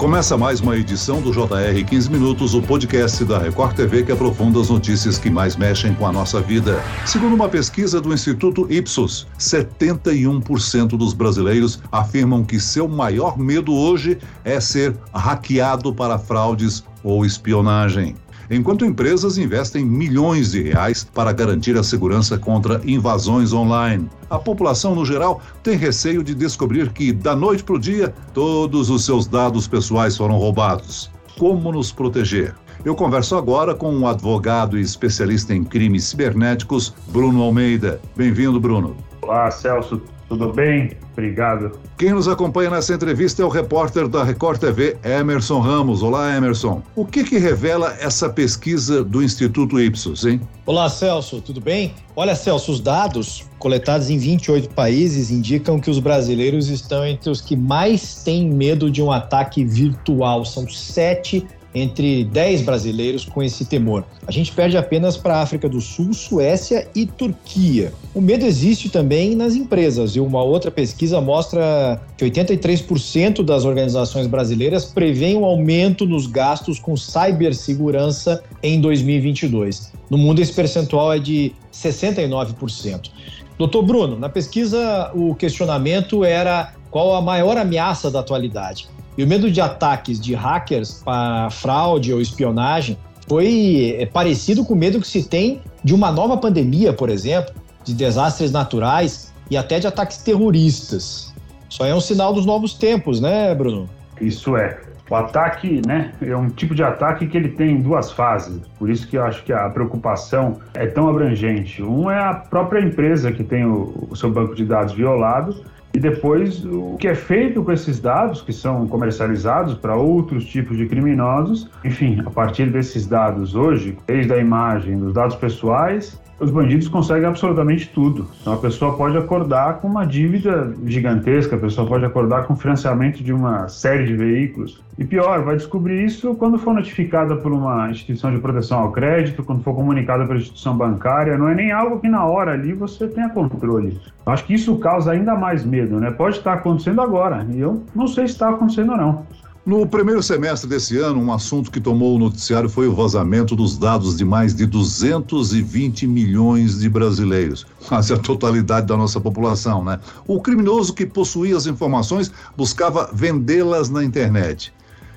Começa mais uma edição do JR 15 Minutos, o podcast da Record TV que aprofunda as notícias que mais mexem com a nossa vida. Segundo uma pesquisa do Instituto Ipsos, 71% dos brasileiros afirmam que seu maior medo hoje é ser hackeado para fraudes ou espionagem enquanto empresas investem milhões de reais para garantir a segurança contra invasões online. A população, no geral, tem receio de descobrir que, da noite para o dia, todos os seus dados pessoais foram roubados. Como nos proteger? Eu converso agora com um advogado e especialista em crimes cibernéticos, Bruno Almeida. Bem-vindo, Bruno. Olá, Celso. Tudo bem? Obrigado. Quem nos acompanha nessa entrevista é o repórter da Record TV, Emerson Ramos. Olá, Emerson. O que, que revela essa pesquisa do Instituto Ipsos, hein? Olá, Celso. Tudo bem? Olha, Celso, os dados coletados em 28 países indicam que os brasileiros estão entre os que mais têm medo de um ataque virtual. São sete entre 10 brasileiros com esse temor. A gente perde apenas para a África do Sul, Suécia e Turquia. O medo existe também nas empresas e uma outra pesquisa mostra que 83% das organizações brasileiras prevêem um aumento nos gastos com cibersegurança em 2022. No mundo, esse percentual é de 69%. Doutor Bruno, na pesquisa o questionamento era qual a maior ameaça da atualidade. E o medo de ataques de hackers para fraude ou espionagem foi é, parecido com o medo que se tem de uma nova pandemia, por exemplo, de desastres naturais e até de ataques terroristas. Isso é um sinal dos novos tempos, né, Bruno? Isso é. O ataque, né, é um tipo de ataque que ele tem duas fases. Por isso que eu acho que a preocupação é tão abrangente. Um é a própria empresa que tem o, o seu banco de dados violado e depois o que é feito com esses dados, que são comercializados para outros tipos de criminosos. Enfim, a partir desses dados hoje, desde a imagem, dos dados pessoais, os bandidos conseguem absolutamente tudo. Então a pessoa pode acordar com uma dívida gigantesca, a pessoa pode acordar com financiamento de uma série de veículos. E pior, vai descobrir isso quando for notificada por uma instituição de proteção ao crédito, quando for comunicada pela instituição bancária. Não é nem algo que na hora ali você tenha controle. Acho que isso causa ainda mais medo, né? Pode estar acontecendo agora, e eu não sei se está acontecendo ou não. No primeiro semestre desse ano, um assunto que tomou o noticiário foi o vazamento dos dados de mais de 220 milhões de brasileiros, quase a totalidade da nossa população, né? O criminoso que possuía as informações buscava vendê-las na internet.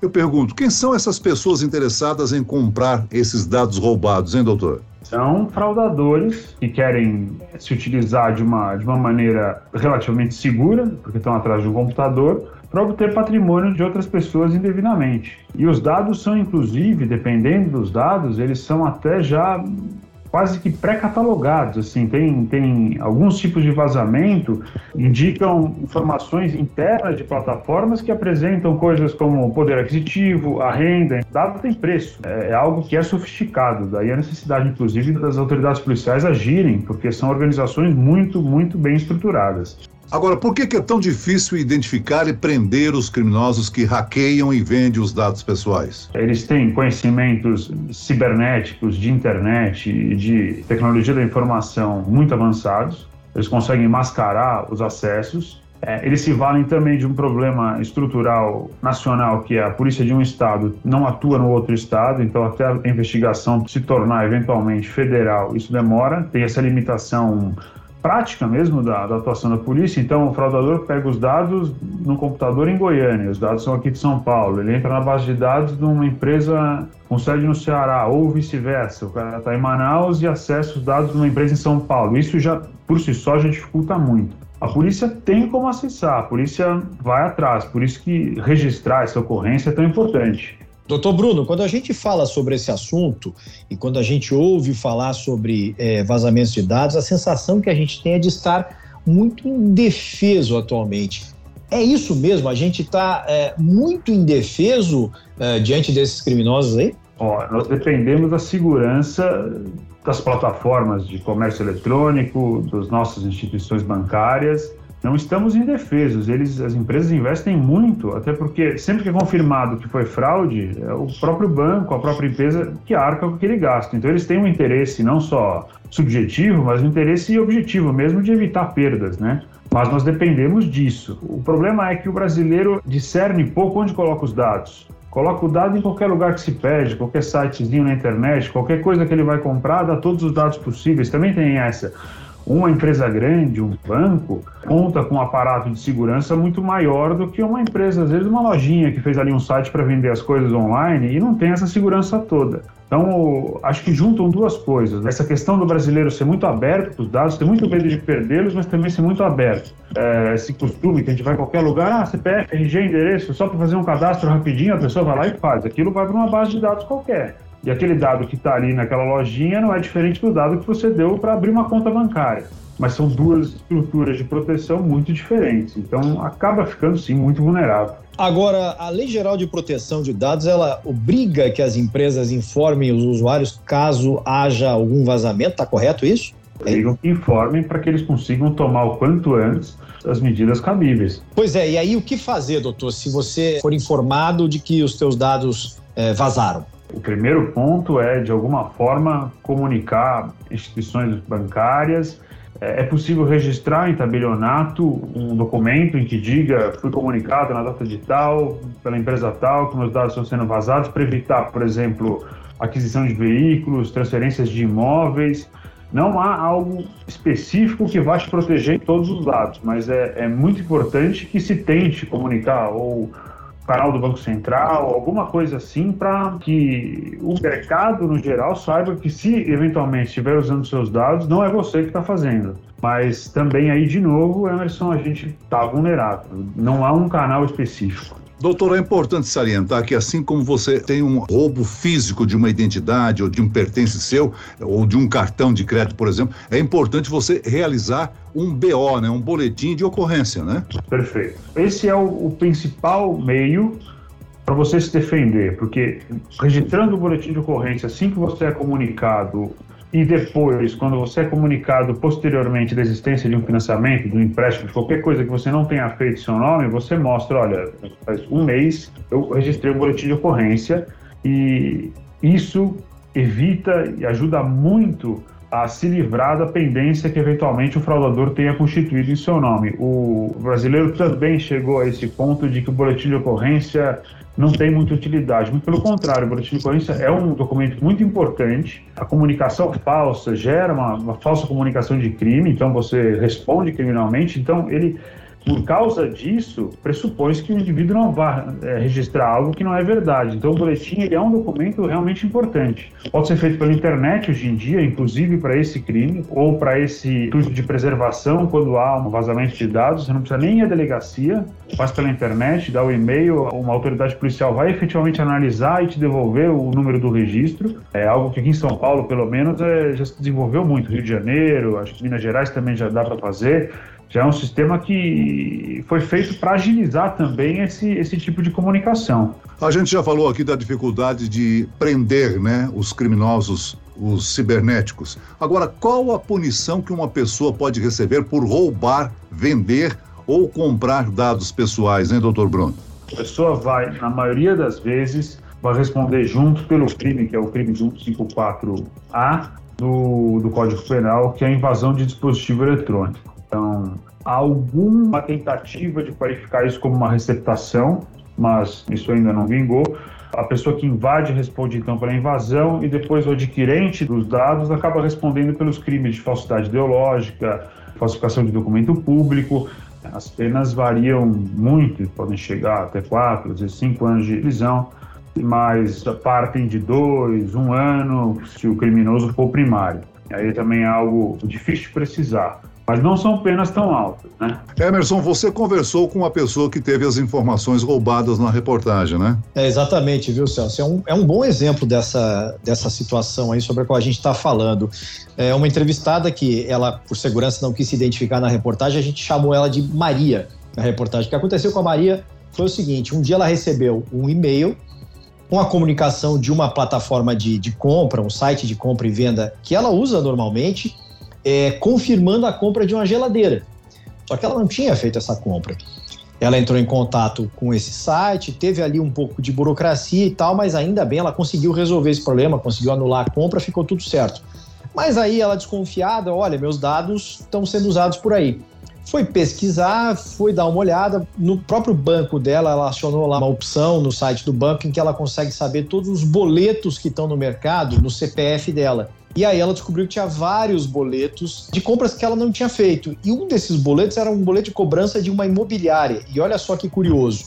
Eu pergunto, quem são essas pessoas interessadas em comprar esses dados roubados, hein, doutor? São fraudadores que querem se utilizar de uma, de uma maneira relativamente segura, porque estão atrás de um computador, para obter patrimônio de outras pessoas indevidamente. E os dados são, inclusive, dependendo dos dados, eles são até já quase que pré-catalogados, assim, tem, tem alguns tipos de vazamento, indicam informações internas de plataformas que apresentam coisas como poder aquisitivo, a renda, dado tem preço, é, é algo que é sofisticado, daí a necessidade, inclusive, das autoridades policiais agirem, porque são organizações muito, muito bem estruturadas. Agora, por que é tão difícil identificar e prender os criminosos que hackeiam e vendem os dados pessoais? Eles têm conhecimentos cibernéticos, de internet e de tecnologia da informação muito avançados. Eles conseguem mascarar os acessos. É, eles se valem também de um problema estrutural nacional, que é a polícia de um estado não atua no outro estado, então até a investigação se tornar eventualmente federal, isso demora. Tem essa limitação prática mesmo da, da, atuação da polícia. Então, o fraudador pega os dados no computador em Goiânia, os dados são aqui de São Paulo. Ele entra na base de dados de uma empresa com sede no Ceará, ou vice-versa. O cara está em Manaus e acessa os dados de uma empresa em São Paulo. Isso já, por si só, já dificulta muito. A polícia tem como acessar, a polícia vai atrás, por isso que registrar essa ocorrência é tão importante. Doutor Bruno, quando a gente fala sobre esse assunto e quando a gente ouve falar sobre é, vazamentos de dados, a sensação que a gente tem é de estar muito indefeso atualmente. É isso mesmo? A gente está é, muito indefeso é, diante desses criminosos aí? Ó, nós dependemos da segurança das plataformas de comércio eletrônico, das nossas instituições bancárias não estamos indefesos. Eles, as empresas investem muito, até porque sempre que é confirmado que foi fraude, é o próprio banco, a própria empresa que arca com aquele gasto. Então eles têm um interesse não só subjetivo, mas um interesse objetivo mesmo de evitar perdas, né? Mas nós dependemos disso. O problema é que o brasileiro discerne pouco onde coloca os dados. Coloca o dado em qualquer lugar que se pede, qualquer sitezinho na internet, qualquer coisa que ele vai comprar, dá todos os dados possíveis. Também tem essa. Uma empresa grande, um banco, conta com um aparato de segurança muito maior do que uma empresa, às vezes uma lojinha que fez ali um site para vender as coisas online e não tem essa segurança toda. Então, acho que juntam duas coisas. Essa questão do brasileiro ser muito aberto os dados, ter muito medo de perdê-los, mas também ser muito aberto. É, esse costume que a gente vai em qualquer lugar, ah, CPF, RG, endereço, só para fazer um cadastro rapidinho, a pessoa vai lá e faz. Aquilo vai para uma base de dados qualquer. E aquele dado que está ali naquela lojinha não é diferente do dado que você deu para abrir uma conta bancária. Mas são duas estruturas de proteção muito diferentes. Então, acaba ficando, sim, muito vulnerável. Agora, a Lei Geral de Proteção de Dados, ela obriga que as empresas informem os usuários caso haja algum vazamento, está correto isso? Obrigam que informem para que eles consigam tomar o quanto antes as medidas cabíveis. Pois é, e aí o que fazer, doutor, se você for informado de que os teus dados é, vazaram? O primeiro ponto é, de alguma forma, comunicar instituições bancárias é, é possível registrar em tabelionato um documento em que diga fui comunicado na data de tal, pela empresa tal, que meus dados estão sendo vazados, para evitar, por exemplo, aquisição de veículos, transferências de imóveis. Não há algo específico que vá te proteger em todos os dados, mas é, é muito importante que se tente comunicar ou canal do Banco Central, alguma coisa assim, para que o mercado, no geral, saiba que se eventualmente estiver usando seus dados, não é você que está fazendo. Mas também aí, de novo, Emerson, a gente está vulnerável. Não há um canal específico. Doutor, é importante salientar que assim como você tem um roubo físico de uma identidade ou de um pertence seu, ou de um cartão de crédito, por exemplo, é importante você realizar um BO, né, um boletim de ocorrência, né? Perfeito. Esse é o, o principal meio para você se defender, porque registrando o boletim de ocorrência assim que você é comunicado e depois, quando você é comunicado posteriormente da existência de um financiamento, de um empréstimo, de qualquer coisa que você não tenha feito seu nome, você mostra, olha, faz um mês eu registrei um boletim de ocorrência e isso evita e ajuda muito a se livrar da pendência que eventualmente o fraudador tenha constituído em seu nome. O brasileiro também chegou a esse ponto de que o boletim de ocorrência não tem muita utilidade. Muito pelo contrário, o boletim de ocorrência é um documento muito importante. A comunicação falsa gera uma, uma falsa comunicação de crime, então você responde criminalmente. Então, ele por causa disso, pressupõe que o indivíduo não vá é, registrar algo que não é verdade. Então, o boletim ele é um documento realmente importante. Pode ser feito pela internet hoje em dia, inclusive para esse crime, ou para esse intuito de preservação, quando há um vazamento de dados. Você não precisa nem ir à delegacia, faz pela internet, dá o e-mail, uma autoridade policial vai efetivamente analisar e te devolver o número do registro. É algo que aqui em São Paulo, pelo menos, é, já se desenvolveu muito. Rio de Janeiro, acho que Minas Gerais também já dá para fazer já é um sistema que foi feito para agilizar também esse, esse tipo de comunicação. A gente já falou aqui da dificuldade de prender né, os criminosos, os cibernéticos. Agora, qual a punição que uma pessoa pode receber por roubar, vender ou comprar dados pessoais, hein, doutor Bruno? A pessoa vai, na maioria das vezes, vai responder junto pelo crime, que é o crime 154A do, do Código Penal, que é a invasão de dispositivo eletrônico. Então, alguma tentativa de qualificar isso como uma receptação, mas isso ainda não vingou. A pessoa que invade responde então pela invasão e depois o adquirente dos dados acaba respondendo pelos crimes de falsidade ideológica, falsificação de documento público. As penas variam muito, podem chegar até quatro, às vezes cinco anos de prisão, mas partem de dois, um ano, se o criminoso for primário. Aí também é algo difícil de precisar mas não são penas tão altas, né? Emerson, você conversou com uma pessoa que teve as informações roubadas na reportagem, né? É, exatamente, viu, Celso? É um, é um bom exemplo dessa, dessa situação aí sobre a qual a gente está falando. É uma entrevistada que ela, por segurança, não quis se identificar na reportagem, a gente chamou ela de Maria na reportagem. O que aconteceu com a Maria foi o seguinte: um dia ela recebeu um e-mail com a comunicação de uma plataforma de, de compra, um site de compra e venda que ela usa normalmente é, confirmando a compra de uma geladeira. Só que ela não tinha feito essa compra. Ela entrou em contato com esse site, teve ali um pouco de burocracia e tal, mas ainda bem ela conseguiu resolver esse problema, conseguiu anular a compra, ficou tudo certo. Mas aí ela desconfiada, olha, meus dados estão sendo usados por aí. Foi pesquisar, foi dar uma olhada. No próprio banco dela, ela acionou lá uma opção no site do banco em que ela consegue saber todos os boletos que estão no mercado no CPF dela. E aí ela descobriu que tinha vários boletos de compras que ela não tinha feito. E um desses boletos era um boleto de cobrança de uma imobiliária. E olha só que curioso.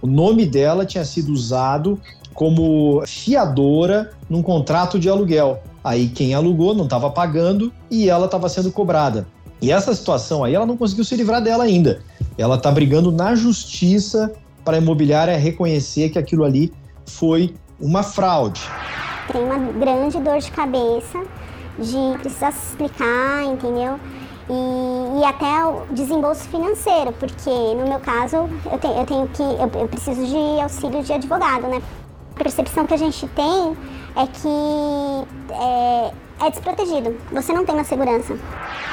O nome dela tinha sido usado como fiadora num contrato de aluguel. Aí quem alugou não estava pagando e ela estava sendo cobrada. E essa situação aí ela não conseguiu se livrar dela ainda. Ela está brigando na justiça para a imobiliária reconhecer que aquilo ali foi uma fraude tem uma grande dor de cabeça de precisar se explicar, entendeu? E, e, até o desembolso financeiro, porque no meu caso eu tenho, eu tenho que eu, eu, preciso de auxílio de advogado, né? A percepção que a gente tem é que é, é desprotegido. Você não tem uma segurança.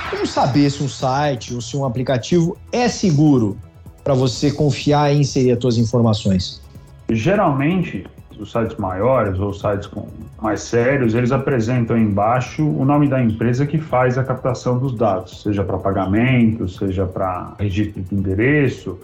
Como saber se um site ou se um aplicativo é seguro para você confiar em inserir as suas informações? Geralmente os sites maiores ou sites com mais sérios, eles apresentam embaixo o nome da empresa que faz a captação dos dados, seja para pagamento, seja para registro de endereço.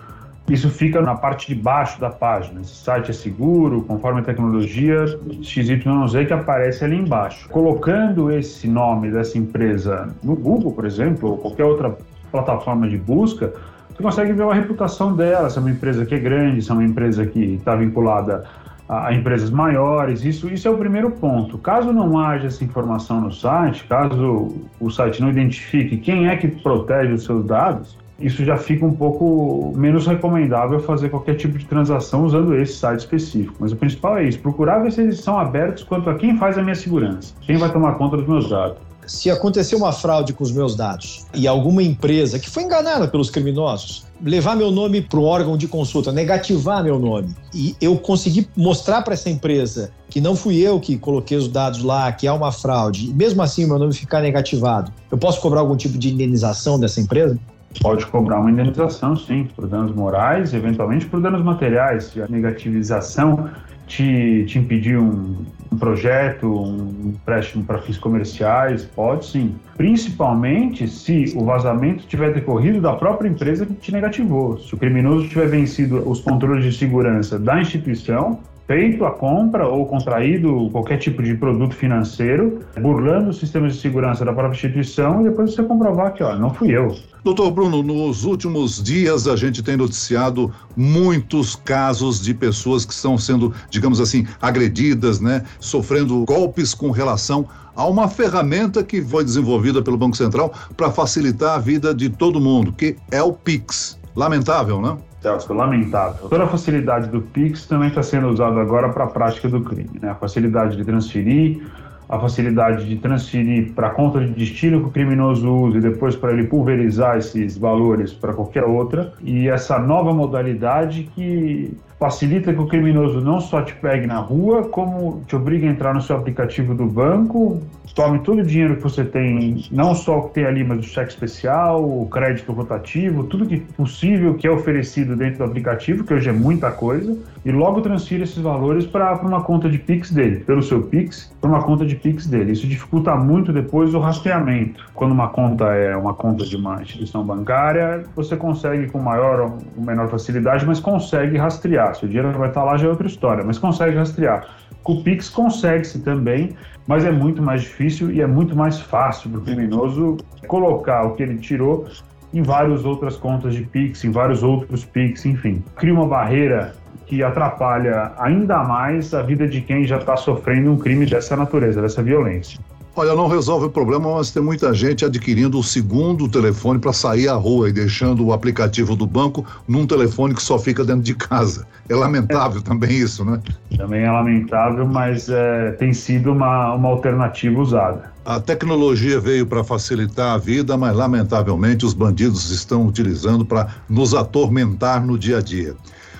Isso fica na parte de baixo da página. Esse site é seguro, conforme a tecnologia XYZ que aparece ali embaixo. Colocando esse nome dessa empresa no Google, por exemplo, ou qualquer outra plataforma de busca, você consegue ver a reputação dela, se é uma empresa que é grande, se é uma empresa que está vinculada a, empresas maiores. Isso, isso é o primeiro ponto. Caso não haja essa informação no site, caso o site não identifique quem é que protege os seus dados, isso já fica um pouco menos recomendável fazer qualquer tipo de transação usando esse site específico. Mas o principal é isso: procurar ver se eles são abertos quanto a quem faz a minha segurança, quem vai tomar conta dos meus dados se acontecer uma fraude com os meus dados e alguma empresa que foi enganada pelos criminosos levar meu nome para o órgão de consulta, negativar meu nome, e eu conseguir mostrar para essa empresa que não fui eu que coloquei os dados lá, que há uma fraude, e mesmo assim meu nome ficar negativado, eu posso cobrar algum tipo de indenização dessa empresa? Pode cobrar uma indenização, sim, por danos morais, eventualmente por danos materiais. A negativização te, te impedir um, um projeto, um empréstimo para fins comerciais? Pode sim. Principalmente se o vazamento tiver decorrido da própria empresa que te negativou. Se o criminoso tiver vencido os controles de segurança da instituição, feito a compra ou contraído qualquer tipo de produto financeiro, burlando os sistemas de segurança da própria instituição e depois você comprovar que, ó, não fui eu. Doutor Bruno, nos últimos dias a gente tem noticiado muitos casos de pessoas que estão sendo, digamos assim, agredidas, né, sofrendo golpes com relação a uma ferramenta que foi desenvolvida pelo Banco Central para facilitar a vida de todo mundo, que é o Pix. Lamentável, né? Celso, lamentável. Toda a facilidade do Pix também está sendo usada agora para a prática do crime. Né? A facilidade de transferir, a facilidade de transferir para a conta de destino que o criminoso usa e depois para ele pulverizar esses valores para qualquer outra. E essa nova modalidade que facilita que o criminoso não só te pegue na rua, como te obriga a entrar no seu aplicativo do banco, tome todo o dinheiro que você tem, não só o que tem ali, mas o cheque especial, o crédito rotativo, tudo que possível que é oferecido dentro do aplicativo, que hoje é muita coisa, e logo transfira esses valores para uma conta de Pix dele, pelo seu Pix, para uma conta de Pix dele. Isso dificulta muito depois o rastreamento. Quando uma conta é uma conta de uma instituição bancária, você consegue com maior ou menor facilidade, mas consegue rastrear. Se o dinheiro vai estar lá já é outra história, mas consegue rastrear. Com o Pix consegue-se também, mas é muito mais difícil e é muito mais fácil para o criminoso colocar o que ele tirou em várias outras contas de Pix, em vários outros Pix, enfim. Cria uma barreira que atrapalha ainda mais a vida de quem já está sofrendo um crime dessa natureza, dessa violência. Olha, não resolve o problema, mas tem muita gente adquirindo o segundo telefone para sair à rua e deixando o aplicativo do banco num telefone que só fica dentro de casa. É lamentável também isso, né? Também é lamentável, mas é, tem sido uma, uma alternativa usada. A tecnologia veio para facilitar a vida, mas lamentavelmente os bandidos estão utilizando para nos atormentar no dia a dia.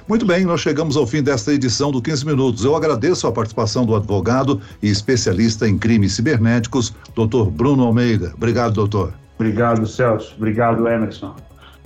Muito bem, nós chegamos ao fim desta edição do 15 Minutos. Eu agradeço a participação do advogado e especialista em crimes cibernéticos, doutor Bruno Almeida. Obrigado, doutor. Obrigado, Celso. Obrigado, Emerson.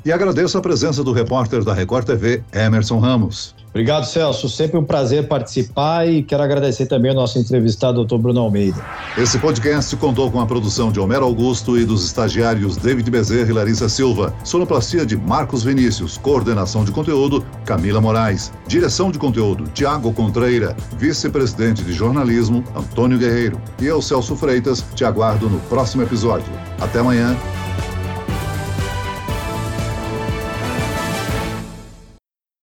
E agradeço a presença do repórter da Record TV, Emerson Ramos. Obrigado, Celso. Sempre um prazer participar e quero agradecer também ao nosso entrevistado, doutor Bruno Almeida. Esse podcast contou com a produção de Homero Augusto e dos estagiários David Bezerra e Larissa Silva. Sonoplastia de Marcos Vinícius. Coordenação de conteúdo, Camila Moraes. Direção de conteúdo, Tiago Contreira. Vice-presidente de jornalismo, Antônio Guerreiro. E eu, Celso Freitas, te aguardo no próximo episódio. Até amanhã